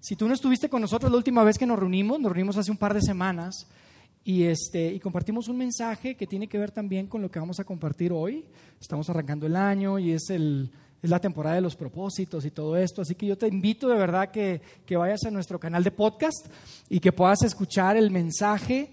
Si tú no estuviste con nosotros la última vez que nos reunimos, nos reunimos hace un par de semanas y, este, y compartimos un mensaje que tiene que ver también con lo que vamos a compartir hoy. Estamos arrancando el año y es, el, es la temporada de los propósitos y todo esto. Así que yo te invito de verdad que, que vayas a nuestro canal de podcast y que puedas escuchar el mensaje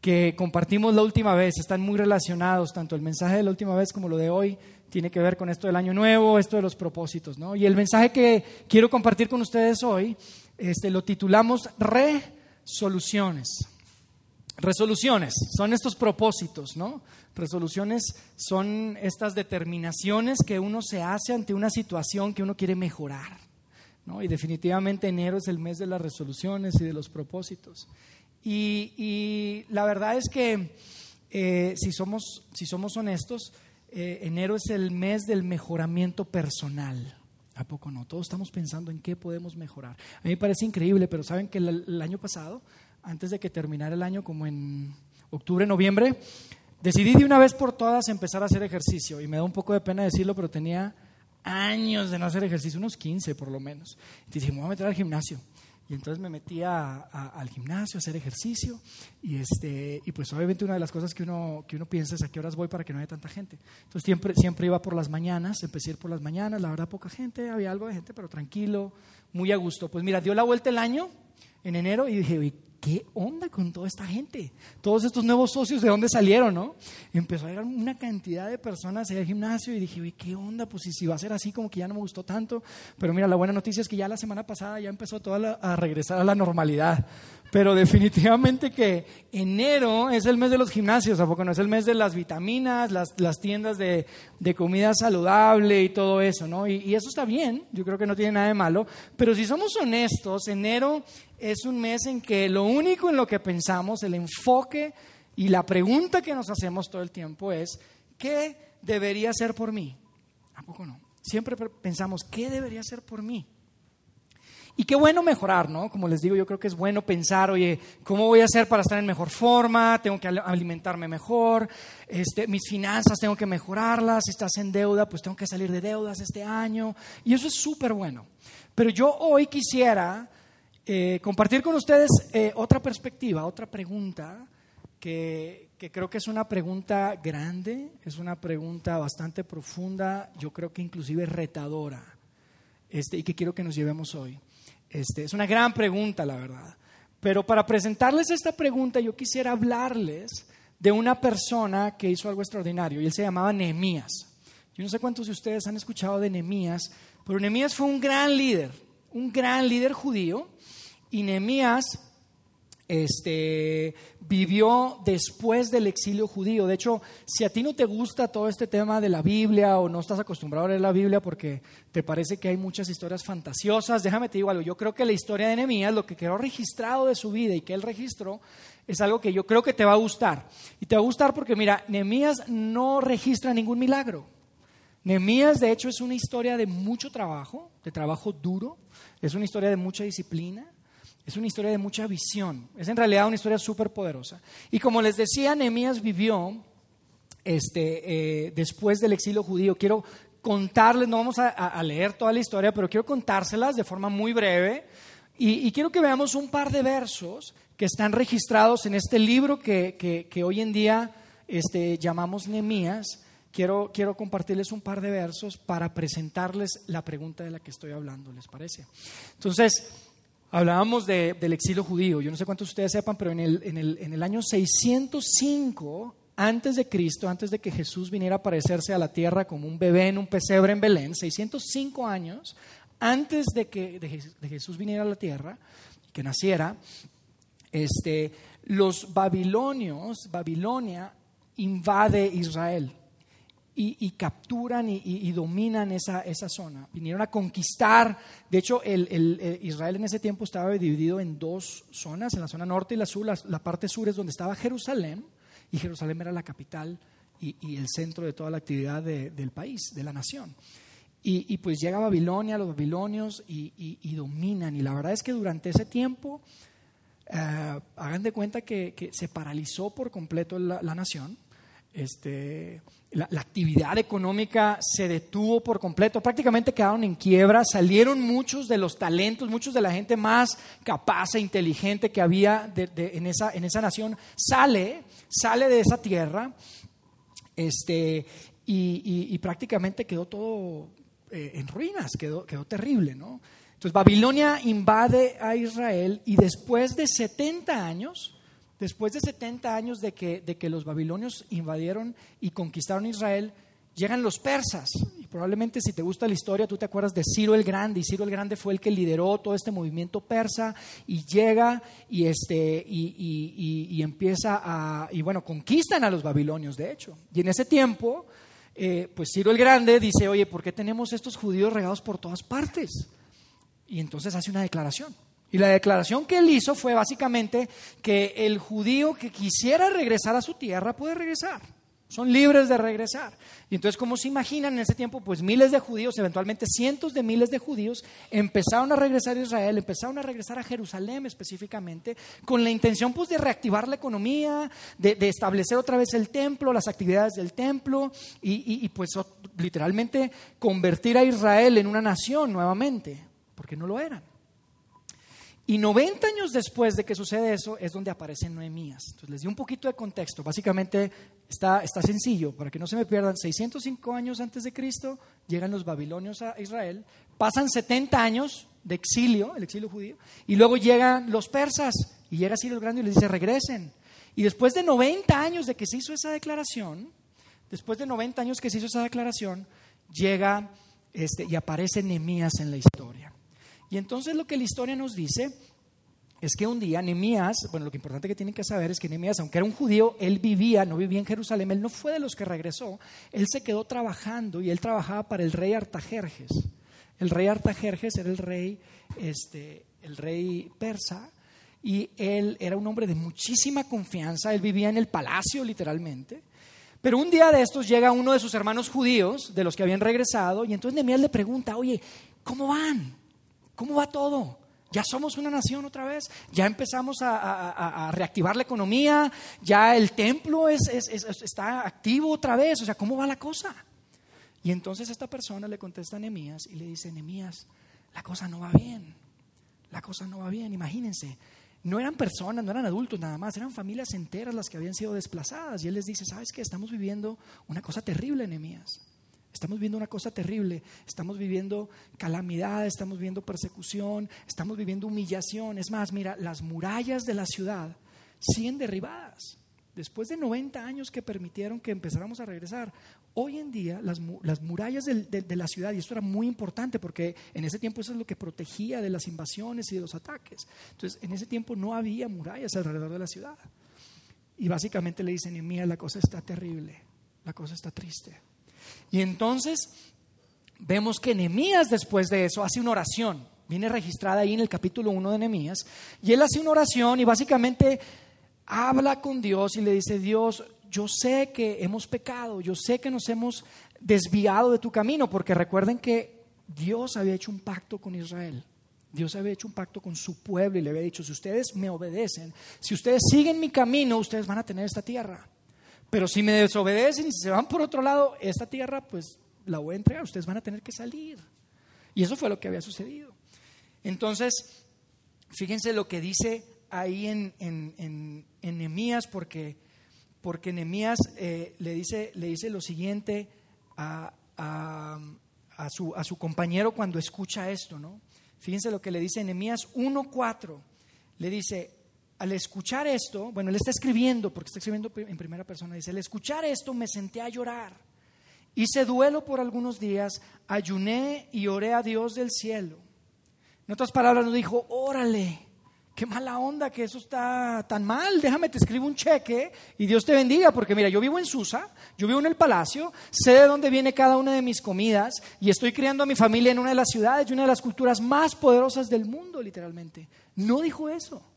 que compartimos la última vez. Están muy relacionados, tanto el mensaje de la última vez como lo de hoy tiene que ver con esto del año nuevo, esto de los propósitos. ¿no? Y el mensaje que quiero compartir con ustedes hoy este, lo titulamos Resoluciones. Resoluciones son estos propósitos, ¿no? Resoluciones son estas determinaciones que uno se hace ante una situación que uno quiere mejorar, ¿no? Y definitivamente enero es el mes de las resoluciones y de los propósitos. Y, la verdad es que eh, si, somos, si somos honestos, eh, enero es el mes del mejoramiento personal. ¿A poco no? Todos estamos pensando en qué podemos mejorar. A mí me parece increíble, pero saben que el, año pasado, antes de que terminara el año, como en octubre, noviembre, decidí de una vez por todas empezar a hacer ejercicio. Y me da un poco de pena decirlo, pero tenía años de no hacer ejercicio, unos 15 por lo menos. Y dije, me voy a meter al gimnasio. Y entonces me metí al gimnasio a hacer ejercicio y, este, y pues obviamente una de las cosas que uno, que uno piensa es a qué horas voy para que no haya tanta gente. Entonces siempre, siempre iba por las mañanas, empecé a ir por las mañanas, la verdad poca gente, había algo de gente, pero tranquilo, muy a gusto. Pues mira, dio la vuelta el año en enero y dije, ¿qué onda con toda esta gente? Todos estos nuevos socios, ¿de dónde salieron, no? Empezó a llegar una cantidad de personas al gimnasio y dije, uy, ¿qué onda? Pues si, va a ser así, como que ya no me gustó tanto. Pero mira, la buena noticia es que ya la semana pasada ya empezó a regresar a la normalidad. Pero definitivamente que enero es el mes de los gimnasios, ¿a poco no? Es el mes de las vitaminas, las, las tiendas de, de, comida saludable y todo eso, ¿no? Y, y eso está bien, yo creo que no tiene nada de malo. Pero si somos honestos, enero es un mes en que lo único en lo que pensamos, el enfoque y la pregunta que nos hacemos todo el tiempo es, ¿qué debería ser por mí? ¿A poco no? Siempre pensamos, ¿qué debería ser por mí? Y qué bueno mejorar, ¿no? Como les digo, yo creo que es bueno pensar, oye, ¿cómo voy a hacer para estar en mejor forma? Tengo que alimentarme mejor, este, mis finanzas tengo que mejorarlas, si estás en deuda, pues tengo que salir de deudas este año. Y eso es súper bueno. Pero yo hoy quisiera eh, compartir con ustedes eh, otra perspectiva, otra pregunta, que, creo que es una pregunta grande, es una pregunta bastante profunda, yo creo que inclusive retadora, este, y que quiero que nos llevemos hoy. Este, es una gran pregunta, la verdad. Pero para presentarles esta pregunta, yo quisiera hablarles de una persona que hizo algo extraordinario, y él se llamaba Nehemías. Yo no sé cuántos de ustedes han escuchado de Nehemías, pero Nehemías fue un gran líder, un gran líder judío y Nehemías este, vivió después del exilio judío. De hecho, si a ti no te gusta todo este tema de la Biblia o no estás acostumbrado a leer la Biblia porque te parece que hay muchas historias fantasiosas, déjame te digo algo. Yo creo que la historia de Nehemías, lo que quedó registrado de su vida y que él registró, es algo que yo creo que te va a gustar. Y te va a gustar porque, mira, Nehemías no registra ningún milagro. Nehemías, de hecho, es una historia de mucho trabajo, de trabajo duro, es una historia de mucha disciplina, es una historia de mucha visión. Es en realidad una historia súper poderosa. Y como les decía, Nehemías vivió este, eh, después del exilio judío. Quiero contarles, no vamos a, leer toda la historia, pero quiero contárselas de forma muy breve. Y, quiero que veamos un par de versos que están registrados en este libro que, hoy en día este, llamamos Nehemías. Quiero, quiero compartirles un par de versos para presentarles la pregunta de la que estoy hablando, ¿les parece? Entonces, Hablábamos del exilio judío. Yo no sé cuántos de ustedes sepan, pero en el, en el, en el año 605 antes de Cristo, antes de que Jesús viniera a aparecerse a la tierra como un bebé en un pesebre en Belén, 605 años antes de que de Jesús viniera a la tierra, que naciera, este, los babilonios, Babilonia invade Israel y, capturan y, dominan esa, esa, zona. Vinieron a conquistar, de hecho el, Israel en ese tiempo estaba dividido en dos zonas, en la zona norte y la sur. La, parte sur es donde estaba Jerusalén y Jerusalén era la capital y, el centro de toda la actividad del país, de la nación. Y, pues llega Babilonia, los babilonios y, dominan. Y la verdad es que durante ese tiempo, eh, hagan de cuenta que, se paralizó por completo la nación este, la, actividad económica se detuvo por completo, prácticamente quedaron en quiebra, salieron muchos de los talentos, muchos de la gente más capaz e inteligente que había en, esa, en esa nación, sale, sale de esa tierra este, y, prácticamente quedó todo eh, en ruinas, quedó, quedó terrible, ¿no? Entonces Babilonia invade a Israel y después de 70 años, Después de 70 años de que, de que los babilonios invadieron y conquistaron Israel, llegan los persas. Y probablemente si te gusta la historia, tú te acuerdas de Ciro el Grande. Y Ciro el Grande fue el que lideró todo este movimiento persa y llega y, este, y, empieza a, y bueno, conquistan a los babilonios, de hecho. Y en ese tiempo, eh, pues Ciro el Grande dice, oye, ¿por qué tenemos estos judíos regados por todas partes? Y entonces hace una declaración. Y la declaración que él hizo fue básicamente que el judío que quisiera regresar a su tierra puede regresar. Son libres de regresar. Y entonces, como se imaginan, en ese tiempo, pues miles de judíos, eventualmente cientos de miles de judíos, empezaron a regresar a Israel, empezaron a regresar a Jerusalén específicamente, con la intención pues de reactivar la economía, de, establecer otra vez el templo, las actividades del templo, y, y pues literalmente convertir a Israel en una nación nuevamente, porque no lo eran. Y 90 años después de que sucede eso es donde aparece Noemías. Entonces les di un poquito de contexto. Básicamente está, está sencillo, para que no se me pierdan. 605 años antes de Cristo llegan los babilonios a Israel, pasan 70 años de exilio, el exilio judío, y luego llegan los persas y llega Ciro el Grande y les dice regresen. Y después de 90 años de que se hizo esa declaración, después de 90 años que se hizo esa declaración, llega este, y aparece Nehemías en la historia. Y entonces lo que la historia nos dice es que un día Nehemías, bueno, lo que importante que tienen que saber es que Nehemías, aunque era un judío, él vivía, no vivía en Jerusalén, él no fue de los que regresó, él se quedó trabajando y él trabajaba para el rey Artajerjes. El rey Artajerjes era el rey, este, el rey persa, y él era un hombre de muchísima confianza, él vivía en el palacio literalmente. Pero un día de estos llega uno de sus hermanos judíos, de los que habían regresado, y entonces Nehemías le pregunta, oye, ¿cómo van? ¿Cómo va todo? Ya somos una nación otra vez, ya empezamos a, reactivar la economía, ya el templo está activo otra vez, o sea, ¿cómo va la cosa? Y entonces esta persona le contesta a Nehemías y le dice, Nehemías, la cosa no va bien, la cosa no va bien, imagínense, no eran personas, no eran adultos nada más, eran familias enteras las que habían sido desplazadas. Y él les dice, ¿sabes qué? Estamos viviendo una cosa terrible, Nehemías. Estamos viviendo una cosa terrible, estamos viviendo calamidad, estamos viviendo persecución, estamos viviendo humillación. Es más, mira, las murallas de la ciudad siguen derribadas. Después de 90 años que permitieron que empezáramos a regresar, hoy en día las, murallas de, la ciudad, y esto era muy importante porque en ese tiempo eso es lo que protegía de las invasiones y de los ataques. Entonces, en ese tiempo no había murallas alrededor de la ciudad. Y básicamente le dicen, mía, la cosa está terrible, la cosa está triste. Y entonces vemos que Nehemías después de eso hace una oración. Viene registrada ahí en el capítulo 1 de Nehemías. Y él hace una oración y básicamente habla con Dios y le dice, Dios, yo sé que hemos pecado, yo sé que nos hemos desviado de tu camino, porque recuerden que Dios había hecho un pacto con Israel. Dios había hecho un pacto con su pueblo y le había dicho, si ustedes me obedecen, si ustedes siguen mi camino, ustedes van a tener esta tierra. Pero si me desobedecen y se van por otro lado, esta tierra pues la voy a entregar, ustedes van a tener que salir. Y eso fue lo que había sucedido. Entonces, fíjense lo que dice ahí en, en, en, porque, porque Nehemías eh, le, dice, le dice lo siguiente a, a, su, a su compañero cuando escucha esto, ¿no? Fíjense lo que le dice Nehemías 1.4. Le dice, al escuchar esto, bueno, él está escribiendo, porque está escribiendo en primera persona, dice, al escuchar esto me senté a llorar. Hice duelo por algunos días, ayuné y oré a Dios del cielo. En otras palabras, nos dijo, órale, qué mala onda que eso está tan mal, déjame te escribo un cheque y Dios te bendiga, porque mira, yo vivo en Susa, yo vivo en el palacio, sé de dónde viene cada una de mis comidas y estoy criando a mi familia en una de las ciudades y una de las culturas más poderosas del mundo, literalmente. No dijo eso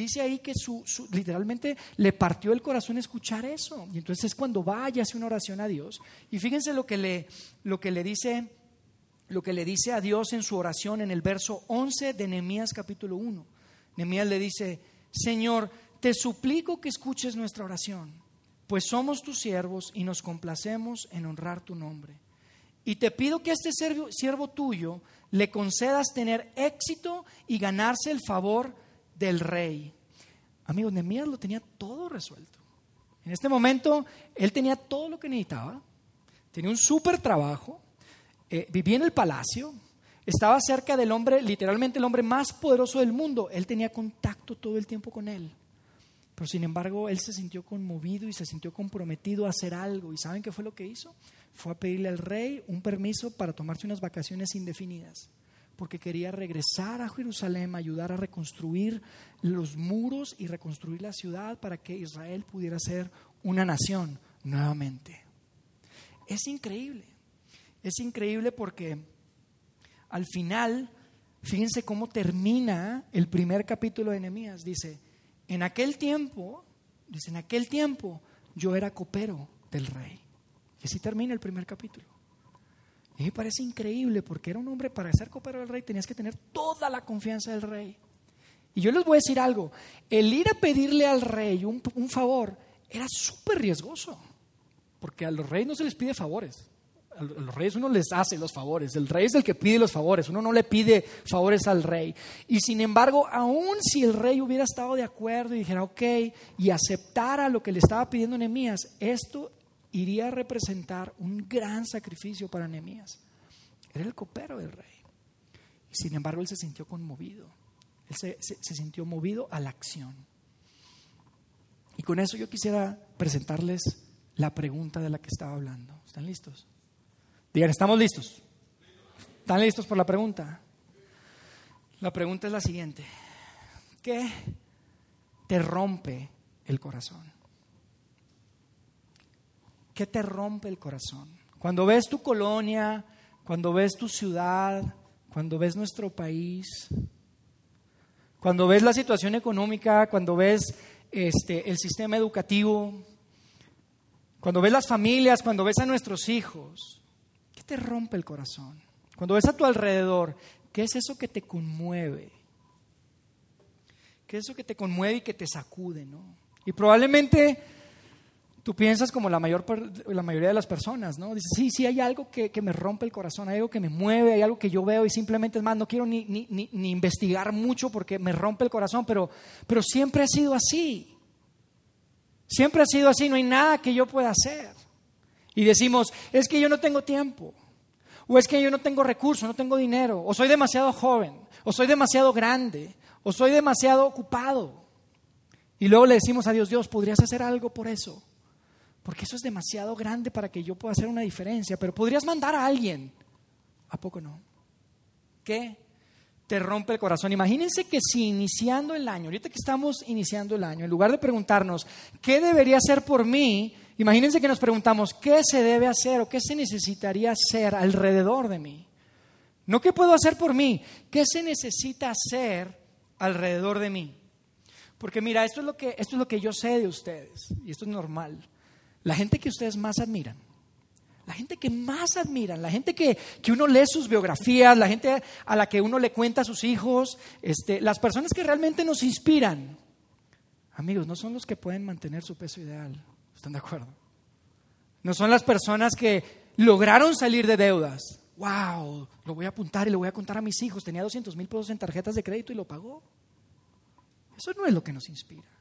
dice ahí que su, literalmente le partió el corazón escuchar eso. Y entonces es cuando va y hace una oración a Dios. Y fíjense lo que le, lo que le dice lo que le dice a Dios en su oración en el verso 11 de Nehemías capítulo 1. Nehemías le dice, Señor, te suplico que escuches nuestra oración. pues somos tus siervos y nos complacemos en honrar tu nombre. Y te pido que a este siervo tuyo le concedas tener éxito y ganarse el favor del rey. Amigos, Nehemías lo tenía todo resuelto. En este momento, él tenía todo lo que necesitaba. Tenía un súper trabajo. Eh, vivía en el palacio. Estaba cerca del hombre, literalmente el hombre más poderoso del mundo. Él tenía contacto todo el tiempo con él. Pero sin embargo, él se sintió conmovido y se sintió comprometido a hacer algo. ¿Y saben qué fue lo que hizo? Fue a pedirle al rey un permiso para tomarse unas vacaciones indefinidas porque quería regresar a Jerusalén, ayudar a reconstruir los muros y reconstruir la ciudad para que Israel pudiera ser una nación nuevamente. Es increíble, es increíble porque al final, fíjense cómo termina el primer capítulo de Nehemías. Dice, en aquel tiempo, dice, en aquel tiempo yo era copero del rey. Y así termina el primer capítulo. Y me parece increíble porque era un hombre, para ser copero del rey tenías que tener toda la confianza del rey. Y yo les voy a decir algo, el ir a pedirle al rey un, favor era súper riesgoso, porque a los reyes no se les pide favores. A los reyes uno les hace los favores, el rey es el que pide los favores, uno no le pide favores al rey. Y sin embargo, aun si el rey hubiera estado de acuerdo y dijera, ok, y aceptara lo que le estaba pidiendo Nehemías, esto iría a representar un gran sacrificio para Nehemías. Era el copero del rey. Y sin embargo, él se sintió conmovido. Él se, se sintió movido a la acción. Y con eso yo quisiera presentarles la pregunta de la que estaba hablando. ¿Están listos? Digan, ¿estamos listos? ¿Están listos por la pregunta? La pregunta es la siguiente. ¿Qué te rompe el corazón? ¿Qué te rompe el corazón? Cuando ves tu colonia, cuando ves tu ciudad, cuando ves nuestro país, cuando ves la situación económica, cuando ves este, el sistema educativo, cuando ves las familias, cuando ves a nuestros hijos, ¿qué te rompe el corazón? Cuando ves a tu alrededor, ¿qué es eso que te conmueve? ¿Qué es eso que te conmueve y que te sacude? ¿no? Y probablemente Tú piensas como la, mayor, la mayoría de las personas, ¿no? Dices, sí, sí, hay algo que, me rompe el corazón, hay algo que me mueve, hay algo que yo veo y simplemente es más, no quiero ni, ni, ni, investigar mucho porque me rompe el corazón, pero, pero siempre ha sido así. Siempre ha sido así, no hay nada que yo pueda hacer. Y decimos, es que yo no tengo tiempo, o es que yo no tengo recursos, no tengo dinero, o soy demasiado joven, o soy demasiado grande, o soy demasiado ocupado. Y luego le decimos a Dios, Dios, ¿podrías hacer algo por eso? Porque eso es demasiado grande para que yo pueda hacer una diferencia, pero podrías mandar a alguien. ¿A poco no? ¿Qué? Te rompe el corazón. Imagínense que si iniciando el año, ahorita que estamos iniciando el año, en lugar de preguntarnos, ¿qué debería hacer por mí? Imagínense que nos preguntamos, ¿qué se debe hacer o qué se necesitaría hacer alrededor de mí? No qué puedo hacer por mí, qué se necesita hacer alrededor de mí. Porque mira, esto es lo que, esto es lo que yo sé de ustedes, y esto es normal. La gente que ustedes más admiran, la gente que más admiran, la gente que, uno lee sus biografías, la gente a la que uno le cuenta a sus hijos, este, las personas que realmente nos inspiran, amigos, no son los que pueden mantener su peso ideal. ¿Están de acuerdo? No son las personas que lograron salir de deudas. ¡Wow! Lo voy a apuntar y lo voy a contar a mis hijos. Tenía 200 mil pesos en tarjetas de crédito y lo pagó. Eso no es lo que nos inspira.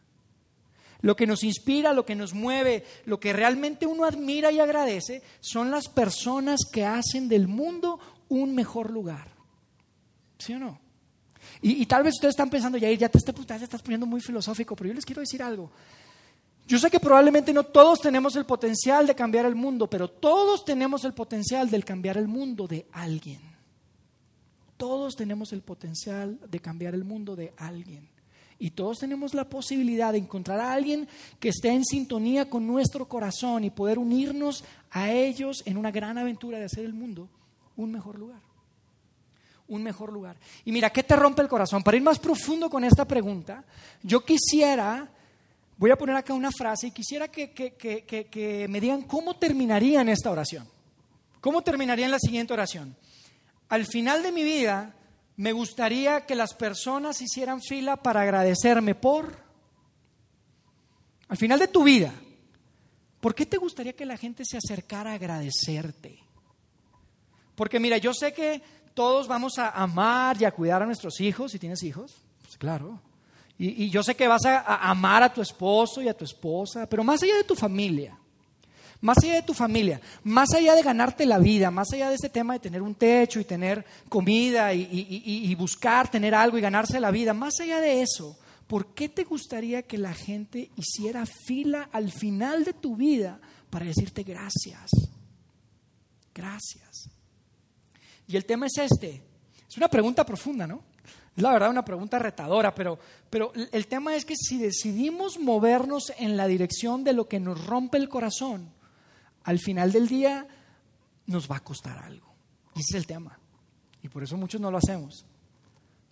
Lo que nos inspira, lo que nos mueve, lo que realmente uno admira y agradece son las personas que hacen del mundo un mejor lugar. ¿Sí o no? Y, tal vez ustedes están pensando, ya, ya te estás poniendo muy filosófico, pero yo les quiero decir algo. Yo sé que probablemente no todos tenemos el potencial de cambiar el mundo, pero todos tenemos el potencial de cambiar el mundo de alguien. Todos tenemos el potencial de cambiar el mundo de alguien. Y todos tenemos la posibilidad de encontrar a alguien que esté en sintonía con nuestro corazón y poder unirnos a ellos en una gran aventura de hacer el mundo un mejor lugar. Un mejor lugar. Y mira, ¿qué te rompe el corazón? Para ir más profundo con esta pregunta, yo quisiera, voy a poner acá una frase y quisiera que, que me digan cómo terminaría en esta oración. ¿Cómo terminaría en la siguiente oración? Al final de mi vida, me gustaría que las personas hicieran fila para agradecerme por... Al final de tu vida, ¿Por qué te gustaría que la gente se acercara a agradecerte? Porque mira, yo sé que todos vamos a amar y a cuidar a nuestros hijos, si tienes hijos, pues claro. Y, yo sé que vas a amar a tu esposo y a tu esposa, pero más allá de tu familia, más allá de tu familia, más allá de ganarte la vida, más allá de ese tema de tener un techo y tener comida y, buscar tener algo y ganarse la vida, más allá de eso, ¿por qué te gustaría que la gente hiciera fila al final de tu vida para decirte gracias? Gracias. Y el tema es este. Es una pregunta profunda, ¿no? Es la verdad una pregunta retadora, pero, pero el tema es que si decidimos movernos en la dirección de lo que nos rompe el corazón, al final del día nos va a costar algo. Y ese es el tema. Y por eso muchos no lo hacemos.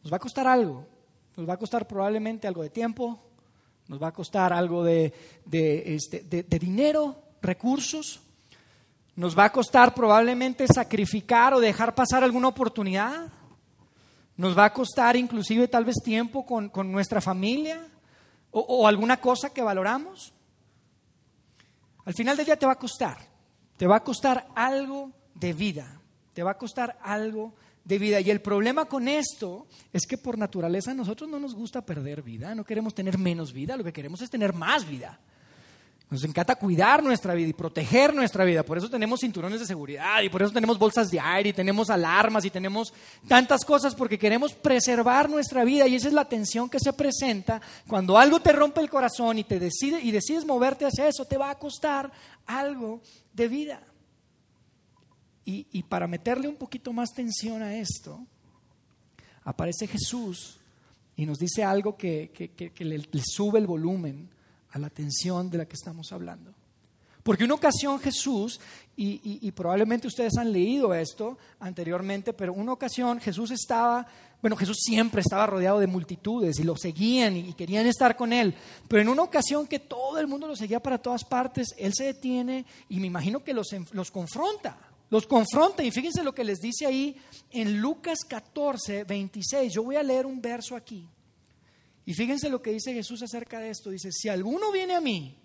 Nos va a costar algo. Nos va a costar probablemente algo de tiempo, nos va a costar algo de, este, de dinero, recursos. Nos va a costar probablemente sacrificar o dejar pasar alguna oportunidad. Nos va a costar inclusive tal vez tiempo con, nuestra familia o alguna cosa que valoramos. Al final del día te va a costar, te va a costar algo de vida, te va a costar algo de vida. Y el problema con esto es que por naturaleza a nosotros no nos gusta perder vida, no queremos tener menos vida, lo que queremos es tener más vida. Nos encanta cuidar nuestra vida y proteger nuestra vida. Por eso tenemos cinturones de seguridad y por eso tenemos bolsas de aire y tenemos alarmas y tenemos tantas cosas porque queremos preservar nuestra vida y esa es la tensión que se presenta cuando algo te rompe el corazón y te decide y decides moverte hacia eso, te va a costar algo de vida. Y, para meterle un poquito más tensión a esto, aparece Jesús y nos dice algo que, le sube el volumen la atención de la que estamos hablando. Porque una ocasión Jesús, y, probablemente ustedes han leído esto anteriormente, pero una ocasión Jesús estaba, bueno, Jesús siempre estaba rodeado de multitudes y lo seguían y, querían estar con él, pero en una ocasión que todo el mundo lo seguía para todas partes, él se detiene y me imagino que los, los confronta, los confronta y fíjense lo que les dice ahí en Lucas 14, 26, yo voy a leer un verso aquí. Y fíjense lo que dice Jesús acerca de esto. Dice, si alguno viene a mí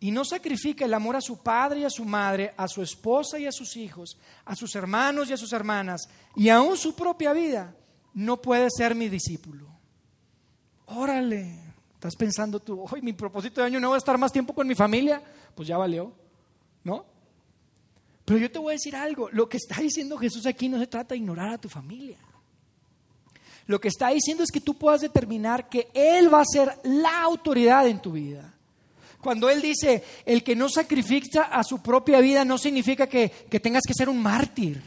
y no sacrifica el amor a su padre y a su madre, a su esposa y a sus hijos, a sus hermanos y a sus hermanas, y aún su propia vida, no puede ser mi discípulo. Órale, estás pensando tú, hoy mi propósito de año no va a estar más tiempo con mi familia, pues ya valió, ¿no? Pero yo te voy a decir algo, lo que está diciendo Jesús aquí no se trata de ignorar a tu familia. Lo que está diciendo es que tú puedas determinar que Él va a ser la autoridad en tu vida. Cuando Él dice, el que no sacrifica a su propia vida no significa que, tengas que ser un mártir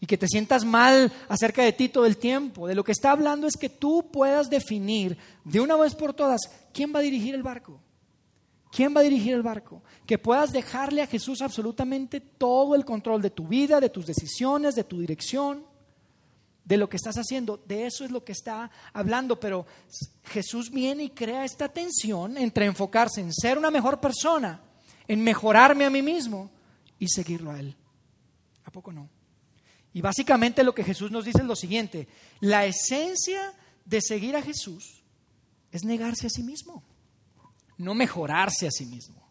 y que te sientas mal acerca de ti todo el tiempo. De lo que está hablando es que tú puedas definir de una vez por todas quién va a dirigir el barco. ¿Quién va a dirigir el barco? Que puedas dejarle a Jesús absolutamente todo el control de tu vida, de tus decisiones, de tu dirección de lo que estás haciendo, de eso es lo que está hablando, pero Jesús viene y crea esta tensión entre enfocarse en ser una mejor persona, en mejorarme a mí mismo y seguirlo a Él. ¿A poco no? Y básicamente lo que Jesús nos dice es lo siguiente, la esencia de seguir a Jesús es negarse a sí mismo, no mejorarse a sí mismo.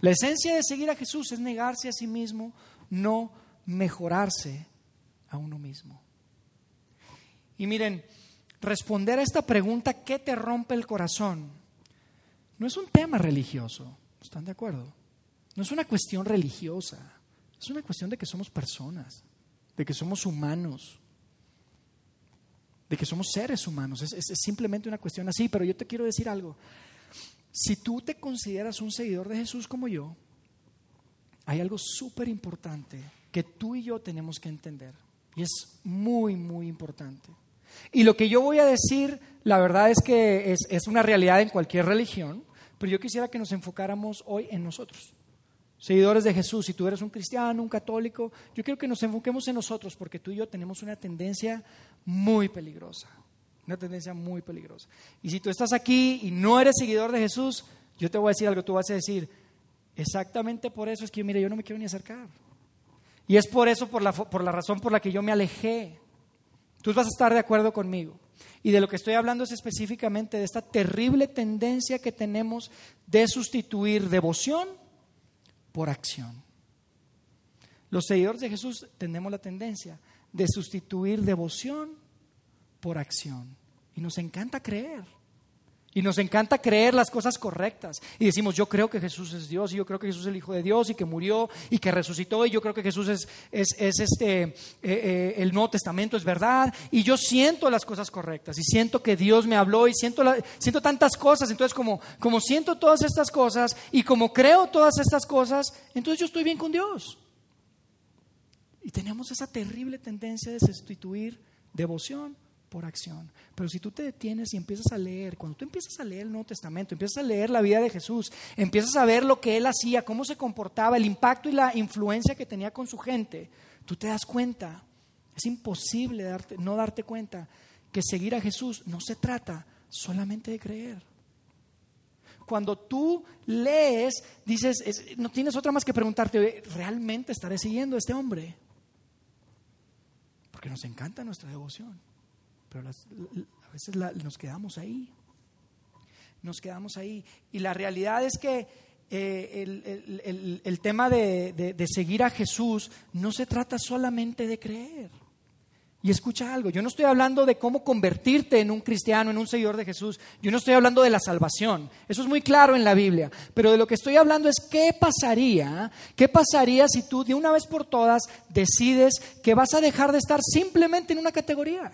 La esencia de seguir a Jesús es negarse a sí mismo, no mejorarse a uno mismo. Y miren, responder a esta pregunta, ¿qué te rompe el corazón? No es un tema religioso, ¿están de acuerdo? No es una cuestión religiosa, es una cuestión de que somos personas, de que somos humanos, de que somos seres humanos. Es, es, simplemente una cuestión así, pero yo te quiero decir algo. Si tú te consideras un seguidor de Jesús como yo, hay algo súper importante que tú y yo tenemos que entender. Y es muy, muy importante. Y lo que yo voy a decir, la verdad es que es, una realidad en cualquier religión, pero yo quisiera que nos enfocáramos hoy en nosotros. Seguidores de Jesús, si tú eres un cristiano, un católico, yo quiero que nos enfoquemos en nosotros porque tú y yo tenemos una tendencia muy peligrosa, una tendencia muy peligrosa. Y si tú estás aquí y no eres seguidor de Jesús, yo te voy a decir algo, tú vas a decir, exactamente por eso es que, mire, yo no me quiero ni acercar. Y es por eso, por la, por la razón por la que yo me alejé. Tú vas a estar de acuerdo conmigo. Y de lo que estoy hablando es específicamente de esta terrible tendencia que tenemos de sustituir devoción por acción. Los seguidores de Jesús tenemos la tendencia de sustituir devoción por acción. Y nos encanta creer. Y nos encanta creer las cosas correctas. Y decimos, yo creo que Jesús es Dios, y yo creo que Jesús es el Hijo de Dios, y que murió, y que resucitó, y yo creo que Jesús es, es, este, eh, eh, el Nuevo Testamento es verdad, y yo siento las cosas correctas, y siento que Dios me habló, y siento, siento tantas cosas. Entonces, como, como siento todas estas cosas, y como creo todas estas cosas, entonces yo estoy bien con Dios. Y tenemos esa terrible tendencia de sustituir devoción por acción. Pero si tú te detienes y empiezas a leer, cuando tú empiezas a leer el Nuevo Testamento, empiezas a leer la vida de Jesús, empiezas a ver lo que él hacía, cómo se comportaba, el impacto y la influencia que tenía con su gente, tú te das cuenta, es imposible no darte cuenta que seguir a Jesús no se trata solamente de creer. Cuando tú lees, dices, no tienes otra más que preguntarte, ¿realmente estaré siguiendo a este hombre? Porque nos encanta nuestra devoción, pero a veces nos quedamos ahí. Nos quedamos ahí. Y la realidad es que eh, el, tema de seguir a Jesús no se trata solamente de creer. Y escucha algo, yo no estoy hablando de cómo convertirte en un cristiano, en un seguidor de Jesús, yo no estoy hablando de la salvación, eso es muy claro en la Biblia, pero de lo que estoy hablando es qué pasaría, qué pasaría si tú de una vez por todas decides que vas a dejar de estar simplemente en una categoría.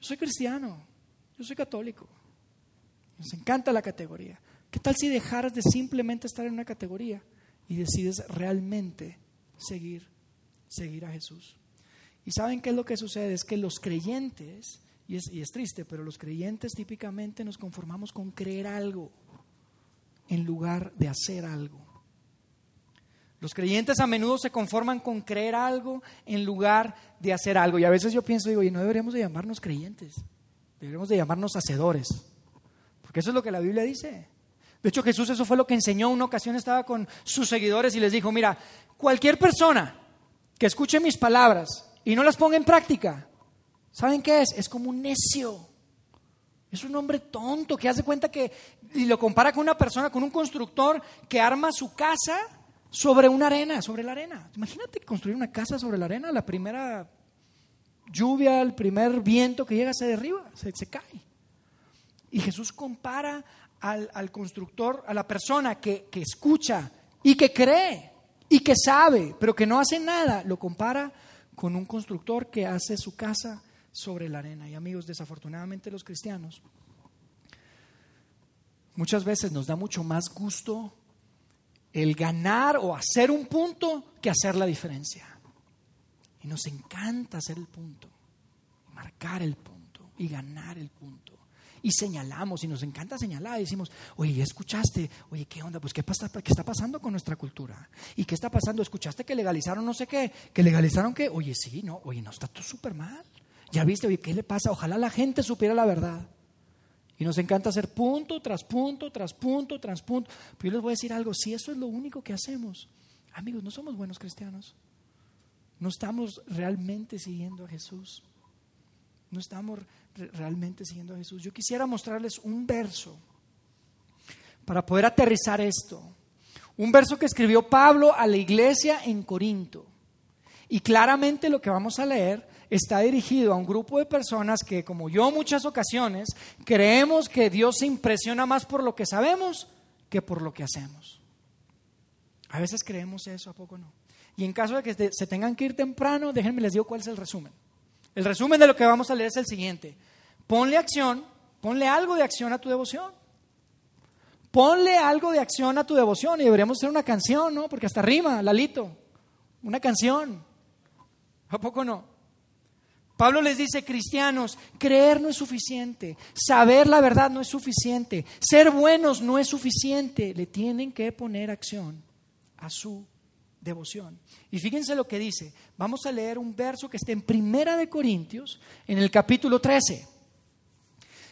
Yo soy cristiano, yo soy católico, nos encanta la categoría. ¿Qué tal si dejaras de simplemente estar en una categoría y decides realmente seguir, seguir a Jesús? Y saben qué es lo que sucede, es que los creyentes, y es, y es triste, pero los creyentes típicamente nos conformamos con creer algo en lugar de hacer algo. Los creyentes a menudo se conforman con creer algo en lugar de hacer algo. Y a veces yo pienso, digo, y no deberíamos de llamarnos creyentes, deberíamos de llamarnos hacedores. Porque eso es lo que la Biblia dice. De hecho, Jesús eso fue lo que enseñó. Una ocasión estaba con sus seguidores y les dijo, mira, cualquier persona que escuche mis palabras y no las ponga en práctica, ¿saben qué es? Es como un necio. Es un hombre tonto que hace cuenta que, y lo compara con una persona, con un constructor que arma su casa sobre una arena, sobre la arena. Imagínate construir una casa sobre la arena, la primera lluvia, el primer viento que llega se derriba, se, se cae. Y Jesús compara al, al constructor, a la persona que, que, escucha y que cree y que sabe, pero que no hace nada, lo compara con un constructor que hace su casa sobre la arena. Y amigos, desafortunadamente los cristianos, muchas veces nos da mucho más gusto el ganar o hacer un punto que hacer la diferencia. Y nos encanta hacer el punto, marcar el punto y ganar el punto y señalamos y nos encanta señalar y decimos, oye, ¿ya escuchaste? Oye, ¿qué onda? Pues ¿qué, pasa, ¿qué está pasando con nuestra cultura? ¿Y qué está pasando? ¿Escuchaste que legalizaron no sé qué? ¿Que legalizaron qué? Oye, sí, no, oye, no, está todo súper mal. Ya viste, oye, ¿qué le pasa? Ojalá la gente supiera la verdad. Y nos encanta hacer punto tras punto, tras punto, tras punto. Pero yo les voy a decir algo, si eso es lo único que hacemos, amigos, no somos buenos cristianos. No estamos realmente siguiendo a Jesús. No estamos realmente siguiendo a Jesús. Yo quisiera mostrarles un verso para poder aterrizar esto. Un verso que escribió Pablo a la iglesia en Corinto. Y claramente lo que vamos a leer está dirigido a un grupo de personas que, como yo muchas ocasiones, creemos que Dios se impresiona más por lo que sabemos que por lo que hacemos. A veces creemos eso, ¿a poco no? Y en caso de que se tengan que ir temprano, déjenme les digo cuál es el resumen. El resumen de lo que vamos a leer es el siguiente. Ponle acción, ponle algo de acción a tu devoción. Ponle algo de acción a tu devoción y deberíamos hacer una canción, ¿no? Porque hasta rima, Lalito. Una canción. ¿A poco no? Pablo les dice, cristianos, creer no es suficiente, saber la verdad no es suficiente, ser buenos no es suficiente, le tienen que poner acción a su devoción. Y fíjense lo que dice, vamos a leer un verso que está en Primera de Corintios, en el capítulo 13.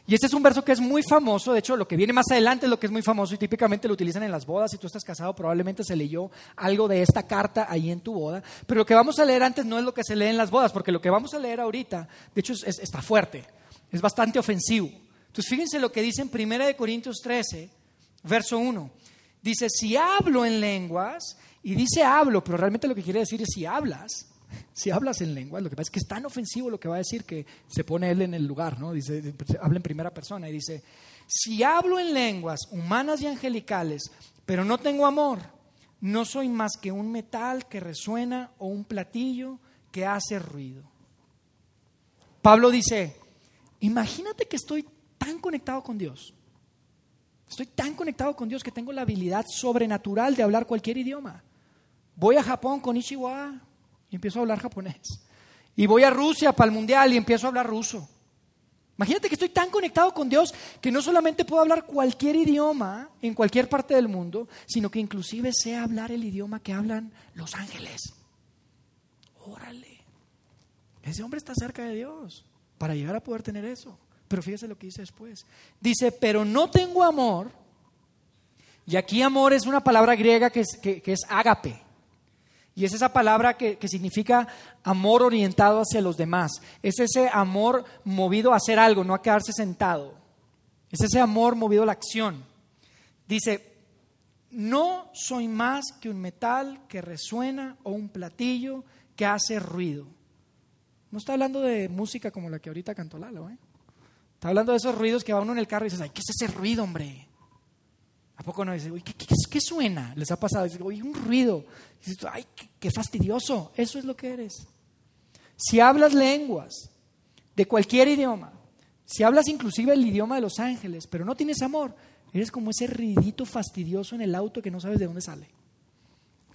Y este es un verso que es muy famoso, de hecho lo que viene más adelante es lo que es muy famoso y típicamente lo utilizan en las bodas. Si tú estás casado probablemente se leyó algo de esta carta ahí en tu boda. Pero lo que vamos a leer antes no es lo que se lee en las bodas, porque lo que vamos a leer ahorita, de hecho está fuerte, es bastante ofensivo. Entonces fíjense lo que dice en 1 Corintios 13, verso 1. Dice, si hablo en lenguas, y dice hablo, pero realmente lo que quiere decir es si hablas, si hablas en lenguas, lo que pasa es que es tan ofensivo lo que va a decir que se pone él en el lugar, ¿no? Dice, habla en primera persona y dice, si hablo en lenguas humanas y angelicales, pero no tengo amor, no soy más que un metal que resuena o un platillo que hace ruido. Pablo dice, imagínate que estoy tan conectado con Dios. Estoy tan conectado con Dios que tengo la habilidad sobrenatural de hablar cualquier idioma. Voy a Japón con Ishiwa empiezo a hablar japonés. Y voy a Rusia para el mundial y empiezo a hablar ruso. Imagínate que estoy tan conectado con Dios que no solamente puedo hablar cualquier idioma en cualquier parte del mundo, sino que inclusive sé hablar el idioma que hablan los ángeles. Órale. Ese hombre está cerca de Dios para llegar a poder tener eso. Pero fíjese lo que dice después. Dice, pero no tengo amor. Y aquí amor es una palabra griega que es, que, es ágape. Y es esa palabra que, significa amor orientado hacia los demás. Es ese amor movido a hacer algo, no a quedarse sentado. Es ese amor movido a la acción. Dice, no soy más que un metal que resuena o un platillo que hace ruido. No está hablando de música como la que ahorita cantó Lalo. ¿eh? Está hablando de esos ruidos que va uno en el carro y dices, ay, ¿qué es ese ruido, hombre? ¿A poco no dice, ¿qué, qué, suena? Les ha pasado, dice, oye, un ruido. Ay, qué, fastidioso. Eso es lo que eres. Si hablas lenguas de cualquier idioma, si hablas inclusive el idioma de los ángeles, pero no tienes amor, eres como ese ruidito fastidioso en el auto que no sabes de dónde sale.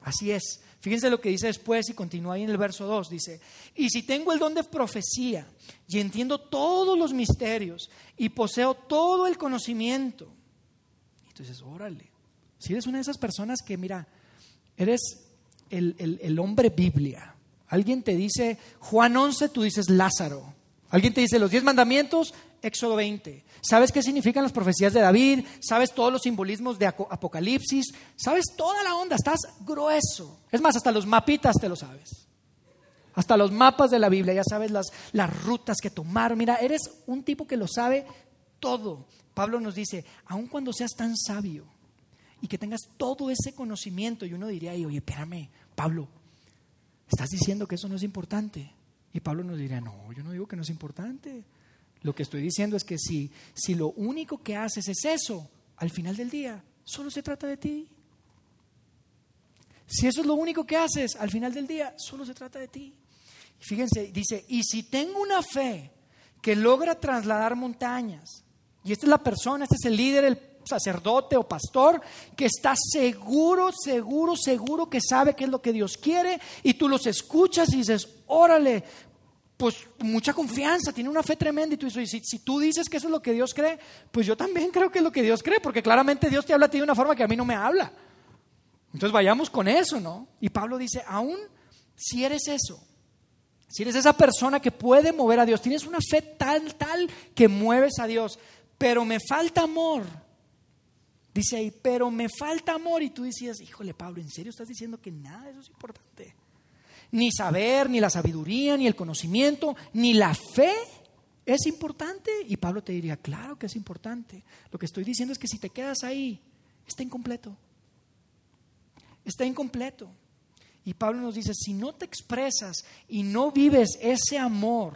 Así es. Fíjense lo que dice después y continúa ahí en el verso 2. Dice, y si tengo el don de profecía y entiendo todos los misterios y poseo todo el conocimiento. Entonces, órale. Si eres una de esas personas que, mira, eres el, el hombre Biblia. Alguien te dice Juan 11, tú dices Lázaro. Alguien te dice los diez mandamientos, Éxodo 20. ¿Sabes qué significan las profecías de David? ¿Sabes todos los simbolismos de Apocalipsis? ¿Sabes toda la onda? Estás grueso. Es más, hasta los mapitas te lo sabes. Hasta los mapas de la Biblia, ya sabes las, las rutas que tomaron. Mira, eres un tipo que lo sabe todo. Pablo nos dice, aun cuando seas tan sabio y que tengas todo ese conocimiento, y uno diría, oye, espérame, Pablo, estás diciendo que eso no es importante. Y Pablo nos diría, no, yo no digo que no es importante. Lo que estoy diciendo es que si, si lo único que haces es eso, al final del día, solo se trata de ti. Si eso es lo único que haces, al final del día, solo se trata de ti. Fíjense, dice, y si tengo una fe que logra trasladar montañas, y esta es la persona, este es el líder, el sacerdote o pastor que está seguro, seguro, seguro que sabe qué es lo que Dios quiere y tú los escuchas y dices, órale, pues mucha confianza, tiene una fe tremenda y tú dices, si, si tú dices que eso es lo que Dios cree, pues yo también creo que es lo que Dios cree, porque claramente Dios te habla a ti de una forma que a mí no me habla. Entonces vayamos con eso, ¿no? Y Pablo dice, aún si eres eso, si eres esa persona que puede mover a Dios, tienes una fe tal, tal que mueves a Dios, pero me falta amor. Dice ahí, pero me falta amor. Y tú decías, híjole, Pablo, ¿en serio estás diciendo que nada de eso es importante? Ni saber, ni la sabiduría, ni el conocimiento, ni la fe es importante. Y Pablo te diría, claro que es importante. Lo que estoy diciendo es que si te quedas ahí, está incompleto. Está incompleto. Y Pablo nos dice, si no te expresas y no vives ese amor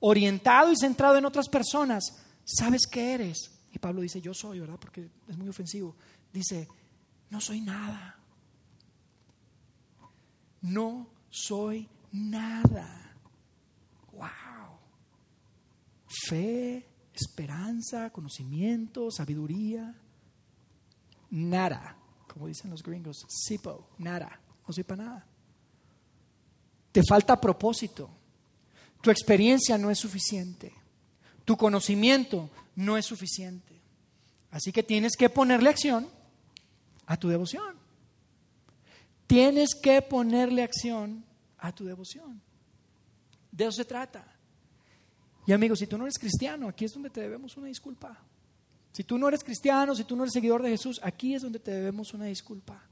orientado y centrado en otras personas, ¿sabes qué eres? Y Pablo dice, yo soy, ¿verdad? Porque es muy ofensivo. Dice, no soy nada. No soy nada. Wow. Fe, esperanza, conocimiento, sabiduría. Nada. Como dicen los gringos, sipo, nada. No soy para nada. Te falta propósito. Tu experiencia no es suficiente. Tu conocimiento no es suficiente. Así que tienes que ponerle acción a tu devoción. Tienes que ponerle acción a tu devoción. De eso se trata. Y amigos, si tú no eres cristiano, aquí es donde te debemos una disculpa. Si tú no eres cristiano, si tú no eres seguidor de Jesús, aquí es donde te debemos una disculpa.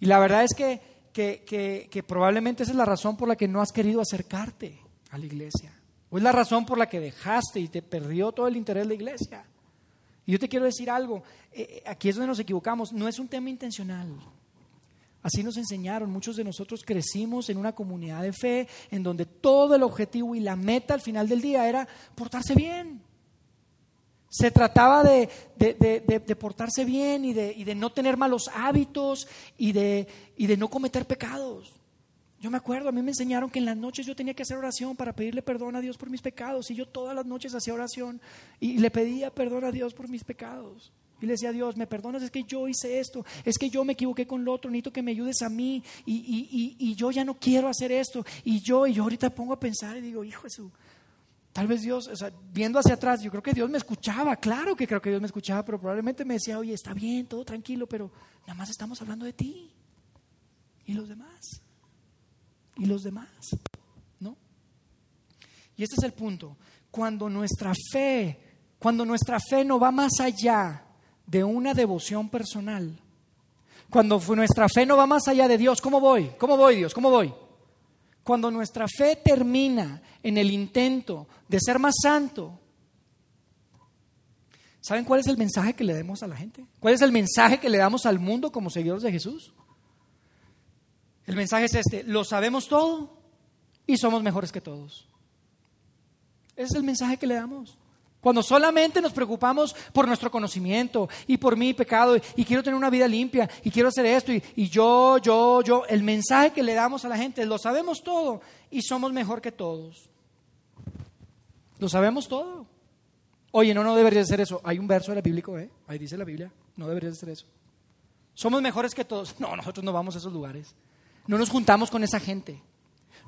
Y la verdad es que, que, que, probablemente esa es la razón por la que no has querido acercarte a la iglesia. Es la razón por la que dejaste y te perdió todo el interés de la iglesia. Y yo te quiero decir algo, eh, eh, aquí es donde nos equivocamos, no es un tema intencional. Así nos enseñaron, muchos de nosotros crecimos en una comunidad de fe en donde todo el objetivo y la meta al final del día era portarse bien. Se trataba de, portarse bien y, y de, no tener malos hábitos y de, y de no cometer pecados. Yo me acuerdo, a mí me enseñaron que en las noches yo tenía que hacer oración para pedirle perdón a Dios por mis pecados. Y yo todas las noches hacía oración y le pedía perdón a Dios por mis pecados. Y le decía a Dios, me perdonas, es que yo hice esto, es que yo me equivoqué con lo otro, necesito que me ayudes a mí y, y, yo ya no quiero hacer esto. Y yo, y yo ahorita pongo a pensar y digo, hijo Jesús, tal vez Dios, o sea, viendo hacia atrás, yo creo que Dios me escuchaba, claro que creo que Dios me escuchaba, pero probablemente me decía, oye, está bien, todo tranquilo, pero nada más estamos hablando de ti y los demás y los demás, ¿no? Y este es el punto. Cuando nuestra fe, cuando nuestra fe no va más allá de una devoción personal, cuando nuestra fe no va más allá de Dios, ¿cómo voy? ¿Cómo voy, Dios? ¿Cómo voy? Cuando nuestra fe termina en el intento de ser más santo, ¿saben cuál es el mensaje que le damos a la gente? ¿Cuál es el mensaje que le damos al mundo como seguidores de Jesús? El mensaje es este, lo sabemos todo y somos mejores que todos. Ese es el mensaje que le damos. Cuando solamente nos preocupamos por nuestro conocimiento y por mi pecado y quiero tener una vida limpia y quiero hacer esto y, yo, yo, yo, el mensaje que le damos a la gente lo sabemos todo y somos mejor que todos. Lo sabemos todo. Oye, no, no debería ser eso. Hay un verso de la bíblico, ¿eh? Ahí dice la Biblia, no debería ser eso. Somos mejores que todos. No, nosotros no vamos a esos lugares. No nos juntamos con esa gente.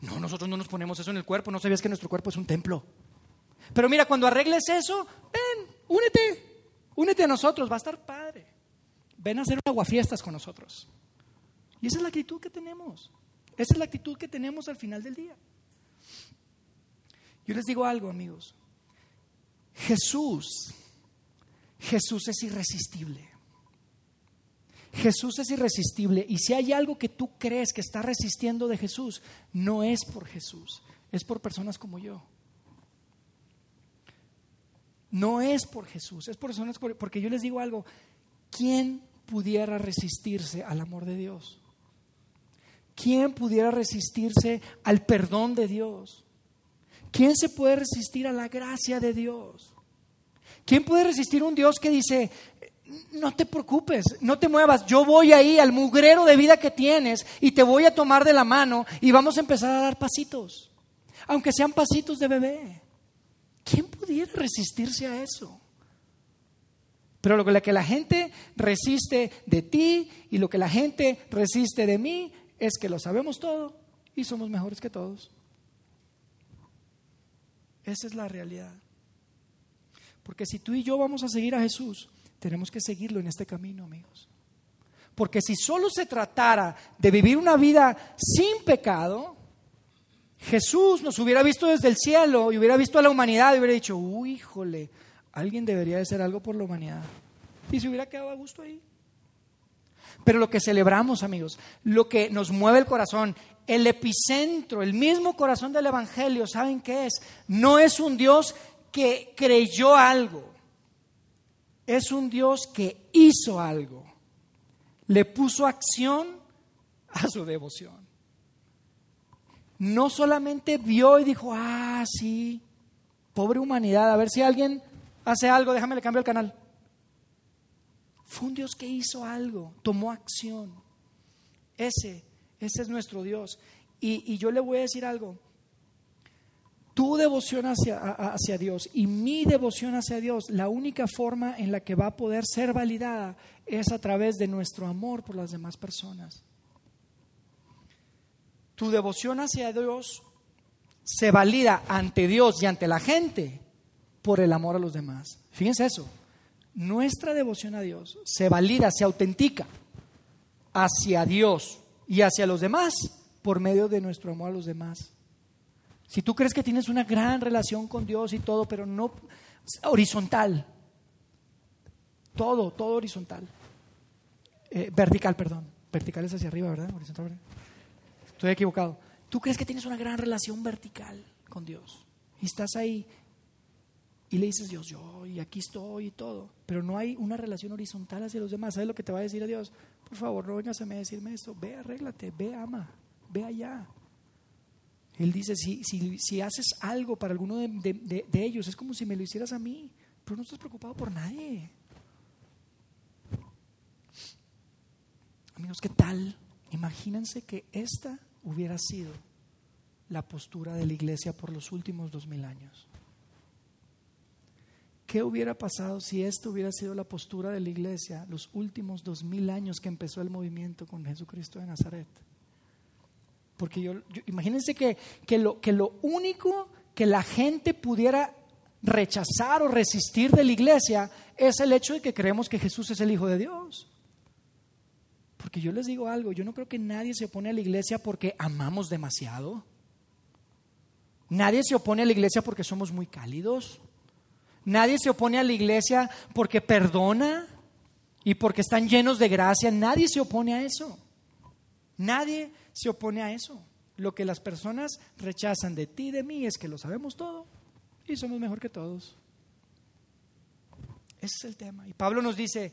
No, nosotros no nos ponemos eso en el cuerpo. No sabías que nuestro cuerpo es un templo. Pero mira, cuando arregles eso, ven, únete. Únete a nosotros, va a estar padre. Ven a hacer un aguafiestas con nosotros. Y esa es la actitud que tenemos. Esa es la actitud que tenemos al final del día. Yo les digo algo, amigos. Jesús, Jesús es irresistible. Jesús es irresistible y si hay algo que tú crees que está resistiendo de Jesús, no es por Jesús, es por personas como yo. No es por Jesús, es por personas porque yo les digo algo, ¿quién pudiera resistirse al amor de Dios? ¿Quién pudiera resistirse al perdón de Dios? ¿Quién se puede resistir a la gracia de Dios? ¿Quién puede resistir a un Dios que dice, no te preocupes, no te muevas, yo voy ahí al mugrero de vida que tienes y te voy a tomar de la mano y vamos a empezar a dar pasitos, aunque sean pasitos de bebé. ¿Quién pudiera resistirse a eso? Pero lo que la gente resiste de ti y lo que la gente resiste de mí es que lo sabemos todo y somos mejores que todos. Esa es la realidad. Porque si tú y yo vamos a seguir a Jesús, tenemos que seguirlo en este camino, amigos. Porque si solo se tratara de vivir una vida sin pecado, Jesús nos hubiera visto desde el cielo y hubiera visto a la humanidad y hubiera dicho, uy, híjole, alguien debería de hacer algo por la humanidad. Y se hubiera quedado a gusto ahí. Pero lo que celebramos, amigos, lo que nos mueve el corazón, el epicentro, el mismo corazón del Evangelio, ¿saben qué es? No es un Dios que creyó algo es un Dios que hizo algo, le puso acción a su devoción. No solamente vio y dijo, ah, sí, pobre humanidad, a ver si alguien hace algo, déjame le cambio el canal. Fue un Dios que hizo algo, tomó acción. Ese, ese es nuestro Dios. Y, y yo le voy a decir algo, tu devoción hacia, Dios y mi devoción hacia Dios, la única forma en la que va a poder ser validada es a través de nuestro amor por las demás personas. Tu devoción hacia Dios se valida ante Dios y ante la gente por el amor a los demás. Fíjense eso. Nuestra devoción a Dios se valida, se autentica hacia Dios y hacia los demás por medio de nuestro amor a los demás. Si tú crees que tienes una gran relación con Dios y todo, pero no horizontal, todo, todo horizontal, eh, vertical, perdón, vertical es hacia arriba, ¿verdad? Horizontal, Estoy equivocado. Tú crees que tienes una gran relación vertical con Dios y estás ahí y le dices, Dios, yo, y aquí estoy y todo, pero no hay una relación horizontal hacia los demás. ¿Sabes lo que te va a decir a Dios? Por favor, no vengas a decirme esto. Ve, arréglate, ve, ama, ve allá. Él dice, si, si, si haces algo para alguno de, de ellos, es como si me lo hicieras a mí, pero no estás preocupado por nadie. Amigos, ¿qué tal? Imagínense que esta hubiera sido la postura de la iglesia por los últimos dos mil años. ¿Qué hubiera pasado si esta hubiera sido la postura de la iglesia los últimos dos mil años que empezó el movimiento con Jesucristo de Nazaret? Porque yo, imagínense que, que, lo, que lo único que la gente pudiera rechazar o resistir de la iglesia es el hecho de que creemos que Jesús es el Hijo de Dios. Porque yo les digo algo, yo no creo que nadie se opone a la iglesia porque amamos demasiado. Nadie se opone a la iglesia porque somos muy cálidos. Nadie se opone a la iglesia porque perdona y porque están llenos de gracia. Nadie se opone a eso. Nadie se opone a eso. Lo que las personas rechazan de ti y de mí es que lo sabemos todo y somos mejor que todos. Ese es el tema. Y Pablo nos dice,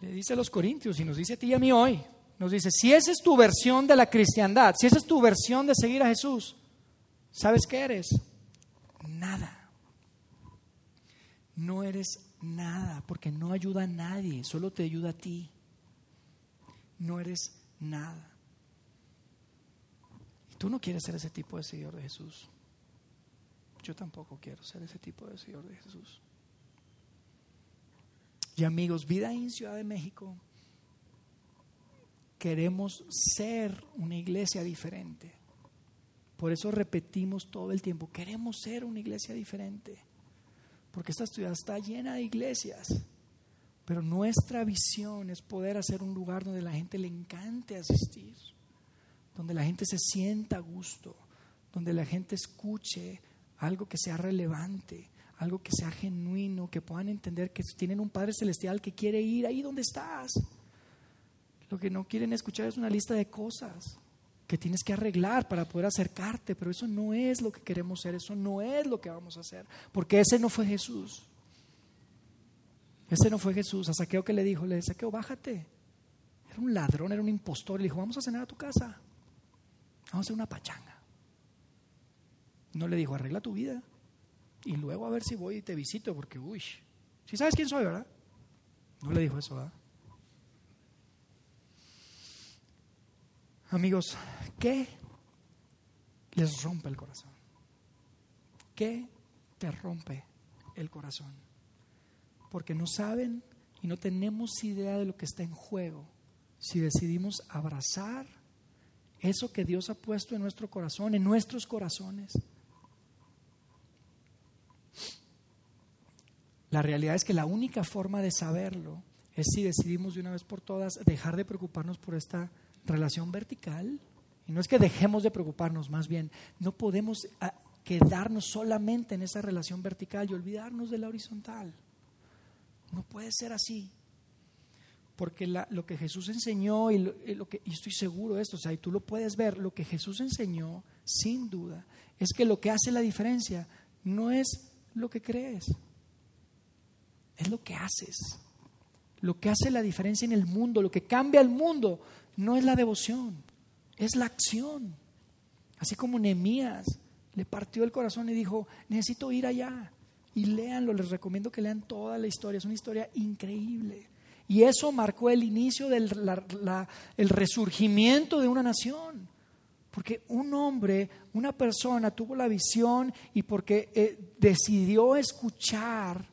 le dice a los corintios y nos dice a ti y a mí hoy, nos dice, si esa es tu versión de la cristiandad, si esa es tu versión de seguir a Jesús, ¿sabes qué eres? Nada. No eres nada, porque no ayuda a nadie, solo te ayuda a ti. No eres nada. Tú no quieres ser ese tipo de seguidor de Jesús. Yo tampoco quiero ser ese tipo de seguidor de Jesús. Y amigos, vida en Ciudad de México, queremos ser una iglesia diferente. Por eso repetimos todo el tiempo, queremos ser una iglesia diferente. Porque esta ciudad está llena de iglesias. Pero nuestra visión es poder hacer un lugar donde la gente le encante asistir, donde la gente se sienta a gusto, donde la gente escuche algo que sea relevante, algo que sea genuino, que puedan entender que tienen un Padre Celestial que quiere ir ahí donde estás. Lo que no quieren escuchar es una lista de cosas que tienes que arreglar para poder acercarte, pero eso no es lo que queremos ser, eso no es lo que vamos a hacer, porque ese no fue Jesús. Ese no fue Jesús. A Saqueo que le dijo, le dijo, Saqueo, bájate. Era un ladrón, era un impostor. Le dijo, vamos a cenar a tu casa. Vamos a hacer una pachanga. No le dijo, arregla tu vida. Y luego a ver si voy y te visito, porque, uy, si sabes quién soy, ¿verdad? No le dijo eso, ¿verdad? Amigos, ¿qué les rompe el corazón? ¿Qué te rompe el corazón? Porque no saben y no tenemos idea de lo que está en juego si decidimos abrazar eso que Dios ha puesto en nuestro corazón, en nuestros corazones. La realidad es que la única forma de saberlo es si decidimos de una vez por todas dejar de preocuparnos por esta relación vertical. Y no es que dejemos de preocuparnos, más bien, no podemos ah, quedarnos solamente en esa relación vertical y olvidarnos de la horizontal. No puede ser así. Porque lo que Jesús enseñó, y, lo, que, y estoy seguro de esto, o sea, y tú lo puedes ver, lo que Jesús enseñó, sin duda, es que lo que hace la diferencia no es lo que crees, es lo que haces. Lo que hace la diferencia en el mundo, lo que cambia el mundo, no es la devoción, es la acción. Así como Nehemías le partió el corazón y dijo, necesito ir allá. Y léanlo, les recomiendo que lean toda la historia, es una historia increíble. Y eso marcó el inicio del el resurgimiento de una nación. Porque un hombre, una persona tuvo la visión y porque eh, decidió escuchar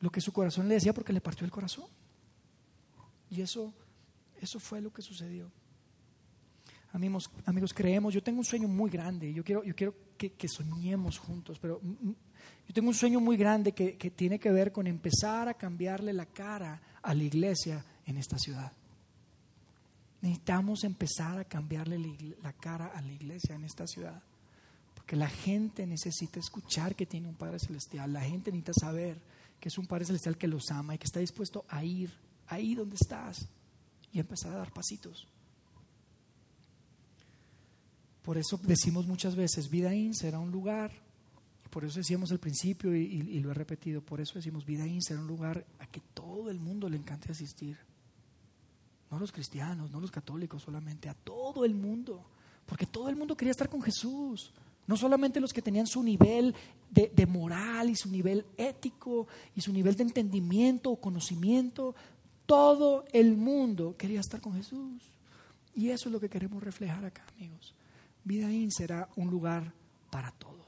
lo que su corazón le decía porque le partió el corazón. Y eso eso fue lo que sucedió. Amigos, amigos, creemos, yo tengo un sueño muy grande, yo quiero, yo quiero que, soñemos juntos, pero yo tengo un sueño muy grande que, tiene que ver con empezar a cambiarle la cara a la iglesia en esta ciudad. Necesitamos empezar a cambiarle la cara a la iglesia en esta ciudad. Porque la gente necesita escuchar que tiene un Padre Celestial. La gente necesita saber que es un Padre Celestial que los ama y que está dispuesto a ir ahí donde estás y empezar a dar pasitos. Por eso decimos muchas veces, Vida In será un lugar, por eso decíamos al principio y, lo he repetido, por eso decimos Vida In será un lugar a que todo el mundo le encante asistir. No los cristianos, no los católicos solamente, a todo el mundo. Porque todo el mundo quería estar con Jesús. No solamente los que tenían su nivel de, moral y su nivel ético y su nivel de entendimiento o conocimiento, todo el mundo quería estar con Jesús. Y eso es lo que queremos reflejar acá, amigos. Vida In será un lugar para todos.